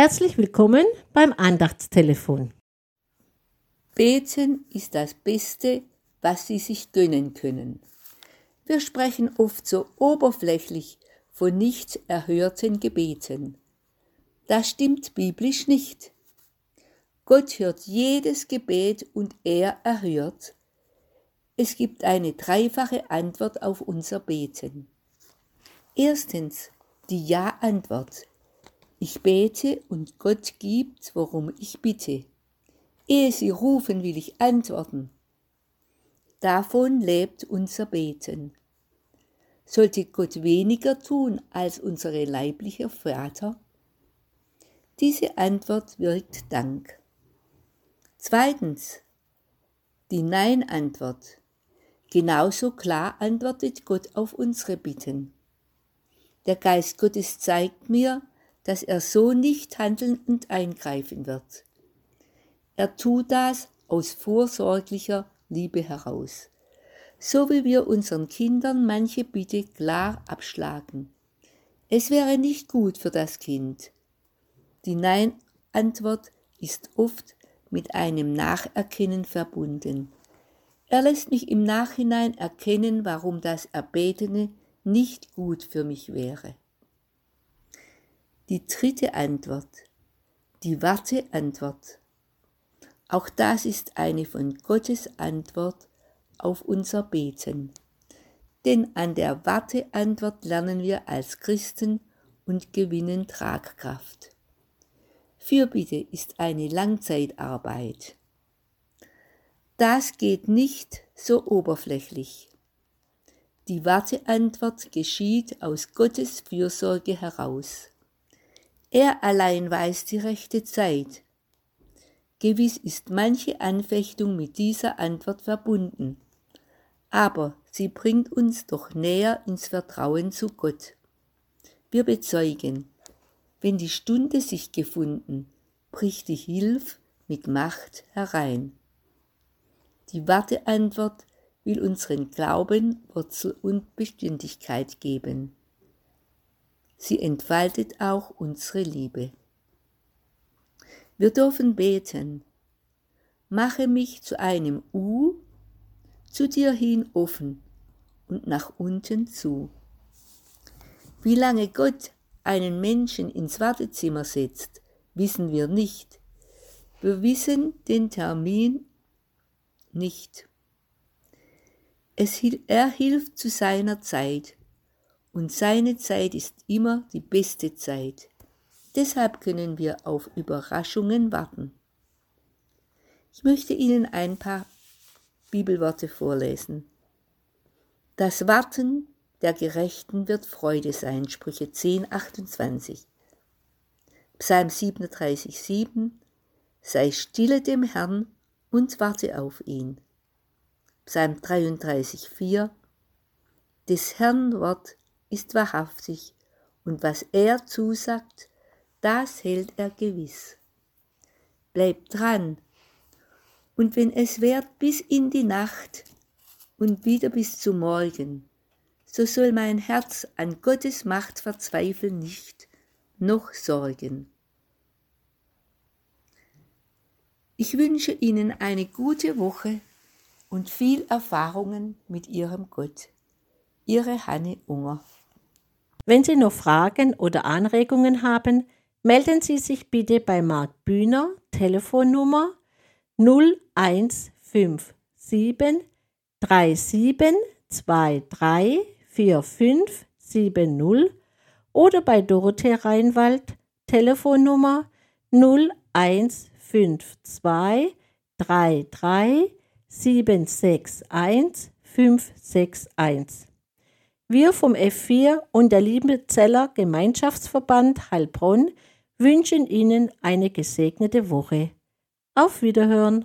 Herzlich willkommen beim Andachtstelefon. Beten ist das Beste, was Sie sich gönnen können. Wir sprechen oft so oberflächlich von nicht erhörten Gebeten. Das stimmt biblisch nicht. Gott hört jedes Gebet und er erhört. Es gibt eine dreifache Antwort auf unser Beten. Erstens die Ja-Antwort. Ich bete und Gott gibt, worum ich bitte. Ehe Sie rufen, will ich antworten. Davon lebt unser Beten. Sollte Gott weniger tun als unsere leibliche Vater? Diese Antwort wirkt Dank. Zweitens, die Nein-Antwort. Genauso klar antwortet Gott auf unsere Bitten. Der Geist Gottes zeigt mir, dass er so nicht handeln und eingreifen wird. Er tut das aus vorsorglicher Liebe heraus, so wie wir unseren Kindern manche Bitte klar abschlagen. Es wäre nicht gut für das Kind. Die Nein-Antwort ist oft mit einem Nacherkennen verbunden. Er lässt mich im Nachhinein erkennen, warum das Erbetene nicht gut für mich wäre. Die dritte Antwort, die Warteantwort. Auch das ist eine von Gottes Antwort auf unser Beten. Denn an der Warteantwort lernen wir als Christen und gewinnen Tragkraft. Fürbitte ist eine Langzeitarbeit. Das geht nicht so oberflächlich. Die Warteantwort geschieht aus Gottes Fürsorge heraus. Er allein weiß die rechte Zeit. Gewiss ist manche Anfechtung mit dieser Antwort verbunden, aber sie bringt uns doch näher ins Vertrauen zu Gott. Wir bezeugen, wenn die Stunde sich gefunden, bricht die Hilf mit Macht herein. Die Warteantwort will unseren Glauben Wurzel und Beständigkeit geben sie entfaltet auch unsere Liebe. Wir dürfen beten, mache mich zu einem U, zu dir hin offen und nach unten zu. Wie lange Gott einen Menschen ins Wartezimmer setzt, wissen wir nicht. Wir wissen den Termin nicht. Es, er hilft zu seiner Zeit und seine Zeit ist immer die beste Zeit. Deshalb können wir auf Überraschungen warten. Ich möchte Ihnen ein paar Bibelworte vorlesen. Das Warten der Gerechten wird Freude sein, Sprüche 10, 28. Psalm 37, 7. Sei stille dem Herrn und warte auf ihn. Psalm 33, 4. Des Herrn Wort ist wahrhaftig, und was er zusagt, das hält er gewiss. Bleib dran, und wenn es währt bis in die Nacht und wieder bis zum Morgen, so soll mein Herz an Gottes Macht verzweifeln nicht, noch sorgen. Ich wünsche Ihnen eine gute Woche und viel Erfahrungen mit Ihrem Gott. Ihre Hanne Unger. Wenn Sie noch Fragen oder Anregungen haben, melden Sie sich bitte bei Marc Bühner, Telefonnummer 0157 3723 4570 oder bei Dorothee Reinwald, Telefonnummer 0152 33 761 561. Wir vom F4 und der Liebezeller Gemeinschaftsverband Heilbronn wünschen Ihnen eine gesegnete Woche. Auf Wiederhören!